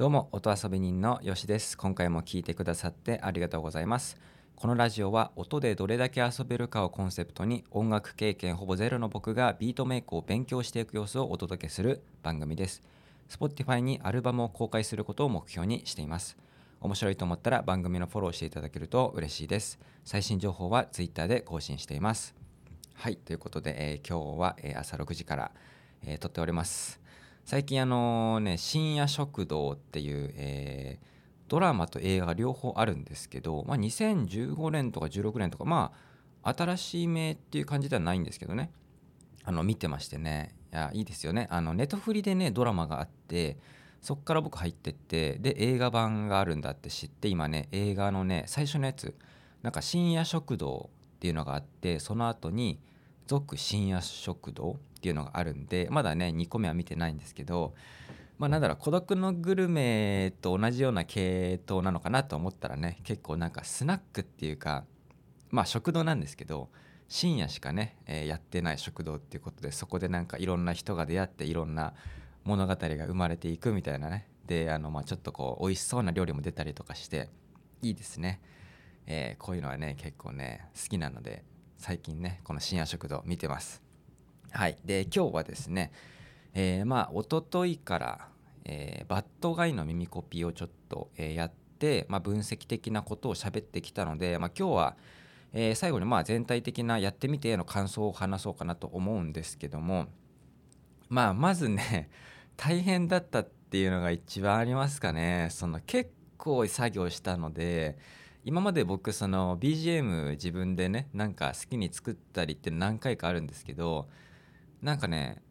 どうも音遊び人のよしです。今回も聞いてくださってありがとうございます。このラジオは音でどれだけ遊べるかをコンセプトに音楽経験ほぼゼロの僕がビートメイクを勉強していく様子をお届けする番組です。Spotify にアルバムを公開することを目標にしています。面白いと思ったら番組のフォローしていただけると嬉しいです。最新情報は Twitter で更新しています。はいということで、えー、今日は、朝6時から、えー、撮っております。最近あのね深夜食堂っていう、えー、ドラマと映画が両方あるんですけど、まあ、2015年とか16年とかまあ新しい名っていう感じではないんですけどね。あの見てましてね。いやいいですよね。あのネットフリでねドラマがあってそっから僕入ってってで映画版があるんだって知って今ね映画のね最初のやつなんか深夜食堂っていうのがあってその後に続深夜食堂っていうのがあるんでまだね2個目は見てないんですけどまあなんだろう孤独のグルメと同じような系統なのかなと思ったらね結構なんかスナックっていうかまあ食堂なんですけど深夜しかね、えー、やってない食堂っていうことでそこでなんかいろんな人が出会っていろんな物語が生まれていくみたいなね。であのまあちょっとこう美味しそうな料理も出たりとかしていいですね、えー、こういうのはね結構ね好きなので最近ねこの深夜食堂見てます。はい。で今日はですねえー、まあ一昨日から、えー、バッドガイの耳コピーをちょっと、えー、やって、まあ、分析的なことを喋ってきたので、まあ、今日は、えー、最後にまあ全体的なやってみての感想を話そうかなと思うんですけどもまあまずね 大変だったっていうのが一番ありますかね。その結構作業したので今まで僕その BGM 自分でねなんか好きに作ったりって何回かあるんですけどなんかね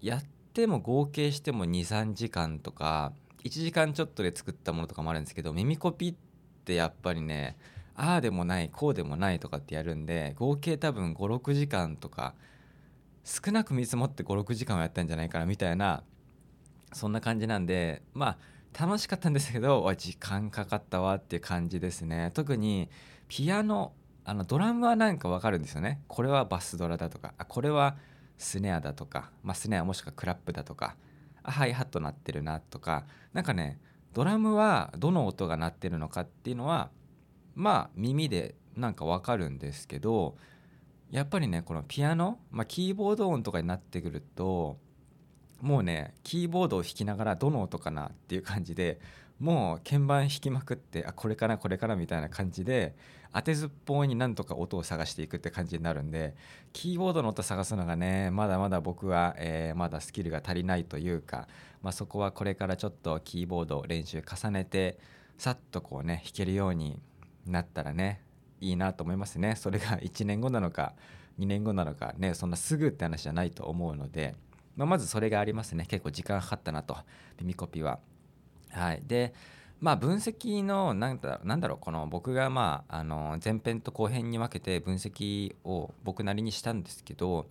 やっても合計しても23時間とか1時間ちょっとで作ったものとかもあるんですけど耳コピってやっぱりねああでもないこうでもないとかってやるんで合計多分56時間とか少なく見積もって56時間はやったんじゃないかなみたいなそんな感じなんでまあ楽しかったんですけど時間かかったわっていう感じですね。特にピアノあのドラムはなんかわかるんですよね。これはバスドラだとかあこれはスネアだとか、まあ、スネアもしくはクラップだとかあハイハット鳴ってるなとかなんかねドラムはどの音が鳴ってるのかっていうのはまあ耳でなんかわかるんですけどやっぱりねこのピアノ、まあ、キーボード音とかになってくるともうねキーボードを弾きながらどの音かなっていう感じでもう鍵盤弾きまくってあこれかなこれかなみたいな感じで当てずっぽうになんとか音を探していくって感じになるんでキーボードの音探すのがねまだまだ僕は、えー、まだスキルが足りないというか、まあ、そこはこれからちょっとキーボード練習重ねてさっとこうね弾けるようになったらねいいなと思いますねそれが1年後なのか2年後なのかねそんなすぐって話じゃないと思うので。まあ、まずそれがありますね結構時間かかったなと耳コピは。はい、でまあ分析のなんだなんだろうこの僕がまああの前編と後編に分けて分析を僕なりにしたんですけど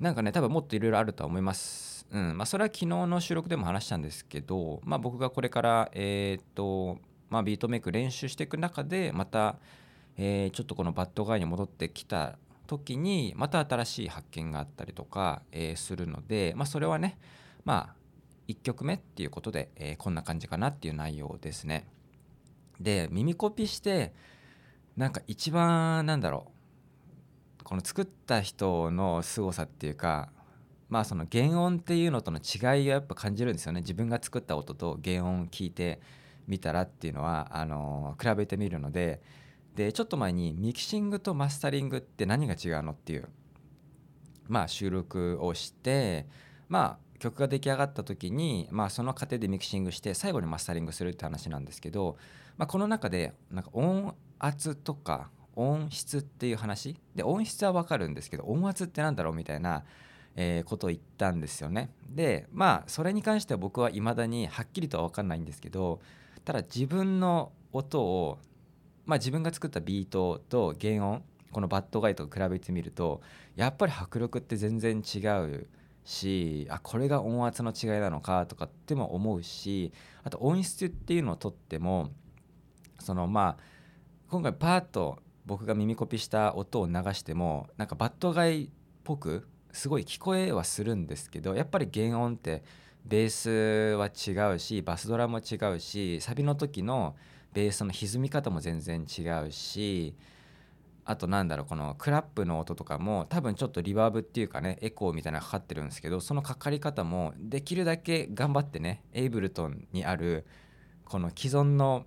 なんかね多分もっといろいろあるとは思います。うんまあ、それは昨日の収録でも話したんですけど、まあ、僕がこれからえっ、とまあ、ビートメイク練習していく中でまた、えー、ちょっとこのバッドガイに戻ってきた時にまた新しい発見があったりとか、えー、するので、まあ、それはねまあ1曲目っていうことで、えー、こんな感じかなっていう内容ですね。で耳コピしてなんか一番なんだろうこの作った人の凄さっていうかまあその原音っていうのとの違いがやっぱ感じるんですよね自分が作った音と原音聞いてみたらっていうのはあの比べてみるのででちょっと前にミキシングとマスタリングって何が違うのっていうまあ収録をしてまあ曲が出来上がった時に、まあ、その過程でミキシングして最後にマスタリングするって話なんですけど、まあ、この中でなんか音圧とか音質っていう話？で音質は分かるんですけど音圧って何だろうみたいな、えー、ことを言ったんですよね。でまあそれに関しては僕はいまだにはっきりとは分かんないんですけどただ自分の音をまあ、自分が作ったビートと原音このバッドガイと比べてみるとやっぱり迫力って全然違うしあこれが音圧の違いなのかとかっても思うしあと音質っていうのをとってもそのまあ今回パーッと僕が耳コピした音を流してもなんかバッドガイっぽくすごい聞こえはするんですけどやっぱり原音ってベースは違うしバスドラも違うしサビの時のベースの歪み方も全然違うしあとなんだろうこのクラップの音とかも多分ちょっとリバーブっていうかねエコーみたいなのかかってるんですけどそのかかり方もできるだけ頑張ってねエイブルトンにあるこの既存の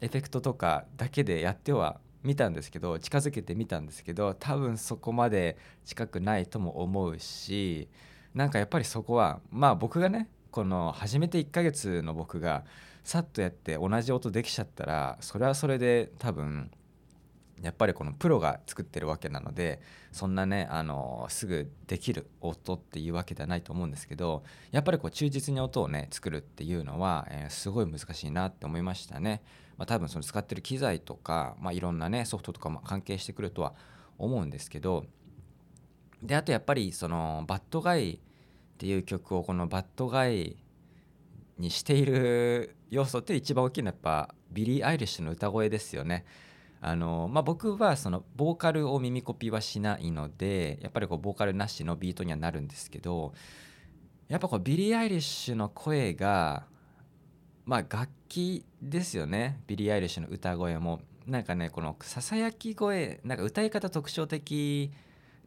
エフェクトとかだけでやってはみたんですけど近づけてみたんですけど多分そこまで近くないとも思うしなんかやっぱりそこはまあ僕がねこの始めて1ヶ月の僕がさっとやって同じ音できちゃったらそれはそれで多分やっぱりこのプロが作ってるわけなのでそんなねあのすぐできる音っていうわけではないと思うんですけどやっぱりこう忠実に音をね作るっていうのは、えー、すごい難しいなって思いましたね。まあ、多分その使ってる機材とか、まあ、いろんなねソフトとかも関係してくるとは思うんですけどであとやっぱりその bad guy っていう曲をこの bad guy にしている要素って一番大きいのはやっぱビリー・アイリッシュの歌声ですよね。あのまあ、僕はそのボーカルを耳コピーはしないのでやっぱりこうボーカルなしのビートにはなるんですけどやっぱこうビリー・アイリッシュの声がまあ楽器ですよね。ビリー・アイリッシュの歌声も。なんかねこのささやき声なんか歌い方特徴的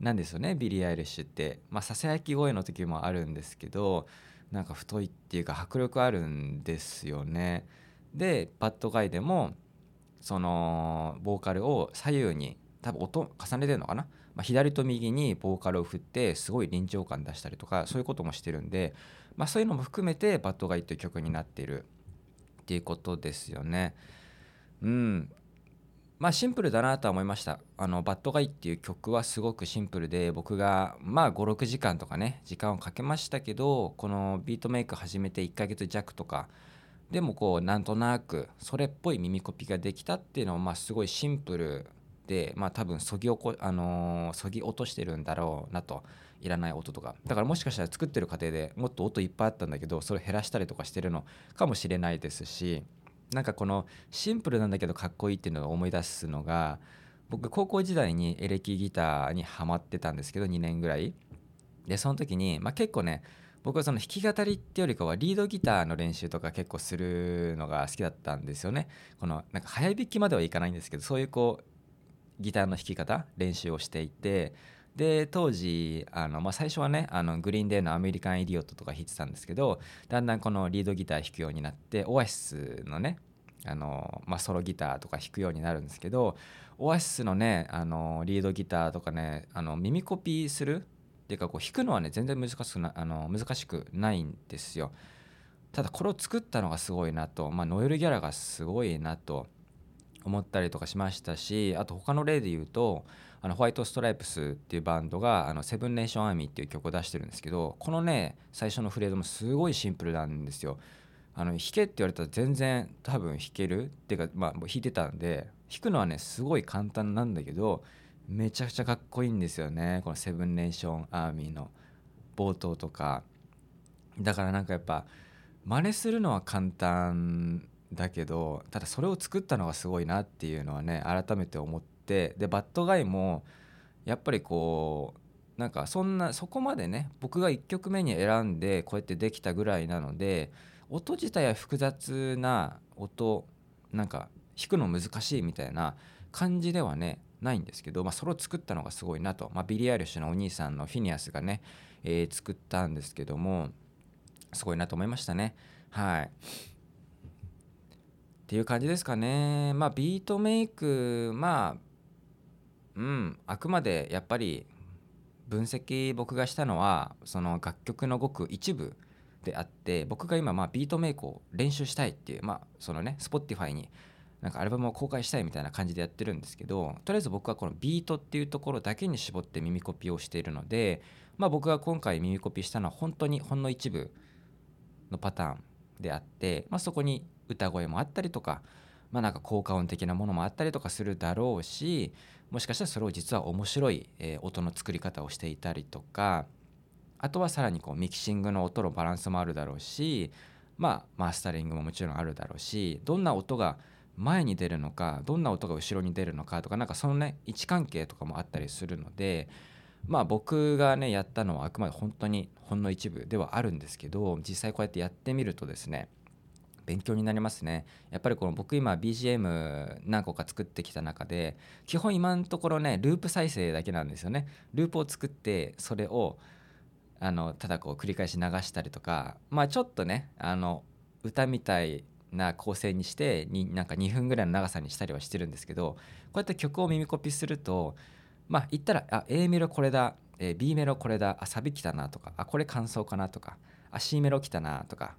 なんですよね。ビリー・アイリッシュって。まあささやき声の時もあるんですけどなんか太いっていうか迫力あるんですよね。で bad guy でもそのボーカルを左右に多分音重ねてるのかな、まあ、左と右にボーカルを振ってすごい臨場感出したりとかそういうこともしてるんで、まあ、そういうのも含めて「bad guy」という曲になっている。っていうことですよね。うん。まあシンプルだなとは思いました。あのバッドガイっていう曲はすごくシンプルで僕がまあ56時間とかね時間をかけましたけどこのビートメイク始めて1ヶ月弱とかでもこうなんとなくそれっぽい耳コピができたっていうのはまあすごいシンプルでまあ多分そぎおこ、あの、そぎ落としてるんだろうなといらない音とか。だからもしかしたら作ってる過程でもっと音いっぱいあったんだけどそれを減らしたりとかしてるのかもしれないですしなんかこのシンプルなんだけどかっこいいっていうのを思い出すのが僕高校時代にエレキギターにはまってたんですけど2年ぐらい。でその時に、まあ、結構ね僕はその弾き語りってよりかはリードギターの練習とか結構するのが好きだったんですよね。このなんか早弾きまではいかないんですけどそういうこうギターの弾き方練習をしていてで当時あの、まあ、最初はねあのグリーンデーの「アメリカン・イディオット」とか弾いてたんですけどだんだんこのリードギター弾くようになってオアシスのねあの、まあ、ソロギターとか弾くようになるんですけどオアシスのねあのリードギターとかねあの耳コピーするていうかこう弾くのはね全然難しくなあの難しくないんですよ。ただこれを作ったのがすごいなと、まあ、ノエル・ギャラがすごいなと思ったりとかしましたしあと他の例で言うとあのホワイト・ストライプスっていうバンドがあのセブン・ネーション・アーミーっていう曲を出してるんですけどこのね最初のフレーズもすごいシンプルなんですよ。あの弾けって言われたら全然多分弾けるっていうかまあ弾いてたんで弾くのはねすごい簡単なんだけどめちゃくちゃかっこいいんですよね。このセブンネーションアーミーの冒頭とか。だからなんかやっぱ真似するのは簡単だけどただそれを作ったのがすごいなっていうのはね改めて思って。でバッドガイもやっぱりこうなんかそんなそこまでね僕が1曲目に選んでこうやってできたぐらいなので音自体は複雑な音なんか弾くの難しいみたいな感じではねないんですけど、まあ、それを作ったのがすごいなと、まあ、ビリー・アイリッシュのお兄さんのフィニアスがね、えー、作ったんですけどもすごいなと思いましたね。はい。っていう感じですかね。まあビートメイクまあうんあくまでやっぱり分析僕がしたのはその楽曲のごく一部であって僕が今まあビートメイクを練習したいっていうまあそのね Spotify になんかアルバムを公開したいみたいな感じでやってるんですけどとりあえず僕はこのビートっていうところだけに絞って耳コピーをしているので、まあ、僕が今回耳コピーしたのは本当にほんの一部のパターンであって、まあ、そこに歌声もあったりとか、まあ、なんか効果音的なものもあったりとかするだろうしもしかしたらそれを実は面白い、音の作り方をしていたりとかあとはさらにこうミキシングの音のバランスもあるだろうし、まあ、マスタリングももちろんあるだろうしどんな音が前に出るのかどんな音が後ろに出るのかとかなんかそのね位置関係とかもあったりするのでまあ僕がねやったのはあくまで本当にほんの一部ではあるんですけど実際こうやってやってみるとですね勉強になりますね。やっぱりこの僕今 BGM 何個か作ってきた中で基本今のところねループ再生だけなんですよね。ループを作ってそれをあのただこう繰り返し流したりとかまあちょっとねあの歌みたいな構成にしてになんか2分ぐらいの長さにしたりはしてるんですけどこうやって曲を耳コピするとまあ言ったらあ A メロこれだ、B メロこれだあサビ来たなとかあこれ感想かなとかあ C メロ来たなとか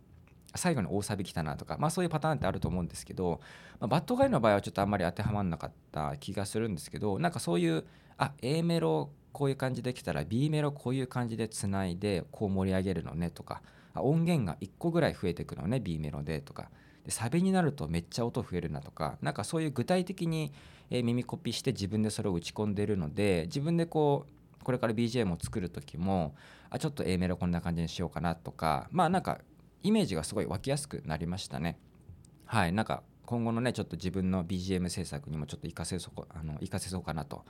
最後に大サビ来たなとか、まあ、そういうパターンってあると思うんですけど、まあ、バッドガイの場合はちょっとあんまり当てはまらなかった気がするんですけどなんかそういうあ A メロこういう感じできたら B メロこういう感じでつないでこう盛り上げるのねとか音源が1個ぐらい増えてくのね B メロでとか。でサビになるとめっちゃ音増えるなとかなんかそういう具体的に耳コピして自分でそれを打ち込んでるので自分でこうこれから BGM を作る時もあちょっと A メロこんな感じにしようかなとかまあなんかイメージがすごい湧きやすくなりましたねはいなんか今後のねちょっと自分の BGM 制作にもちょっと活かせそうあの活かせそうかなと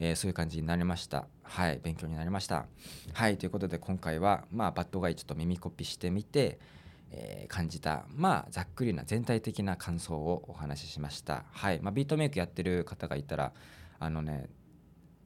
えー、そういう感じになりました。はい、勉強になりました。はい、ということで今回は、まあ、バッドガイちょっと耳コピしてみて、えー、感じた、まあ、ざっくりな全体的な感想をお話ししました。はい、まあ、ビートメイクやってる方がいたら、あのね、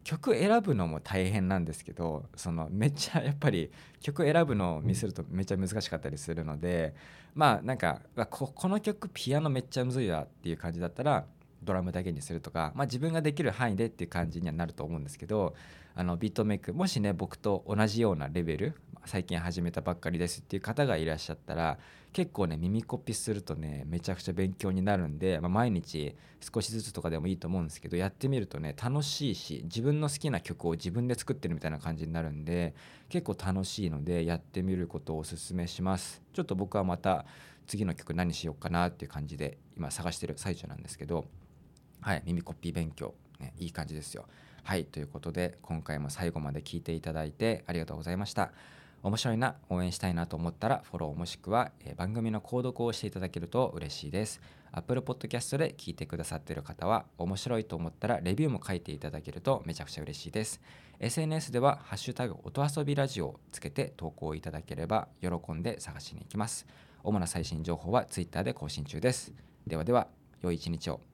曲選ぶのも大変なんですけどそのめっちゃやっぱり曲選ぶのを見せるとめっちゃ難しかったりするのでまあなんかここの曲ピアノめっちゃむずいわっていう感じだったらドラムだけにするとか、まあ、自分ができる範囲でっていう感じにはなると思うんですけどあのビートメイクもしね僕と同じようなレベル最近始めたばっかりですっていう方がいらっしゃったら結構ね耳コピするとねめちゃくちゃ勉強になるんで、まあ、毎日少しずつとかでもいいと思うんですけどやってみるとね楽しいし自分の好きな曲を自分で作ってるみたいな感じになるんで結構楽しいのでやってみることをおすすめします。ちょっと僕はまた次の曲何しようかなっていう感じで今探してる最中なんですけどはい、耳コピー勉強、ね、いい感じですよ。はい、ということで今回も最後まで聞いていただいてありがとうございました。面白いな、応援したいなと思ったらフォローもしくは、え番組の購読をしていただけると嬉しいです。Apple Podcast で聞いてくださっている方は面白いと思ったらレビューも書いていただけるとめちゃくちゃ嬉しいです。SNS ではハッシュタグ音遊びラジオをつけて投稿いただければ喜んで探しに行きます。主な最新情報は Twitter で更新中です。ではでは、良い一日を。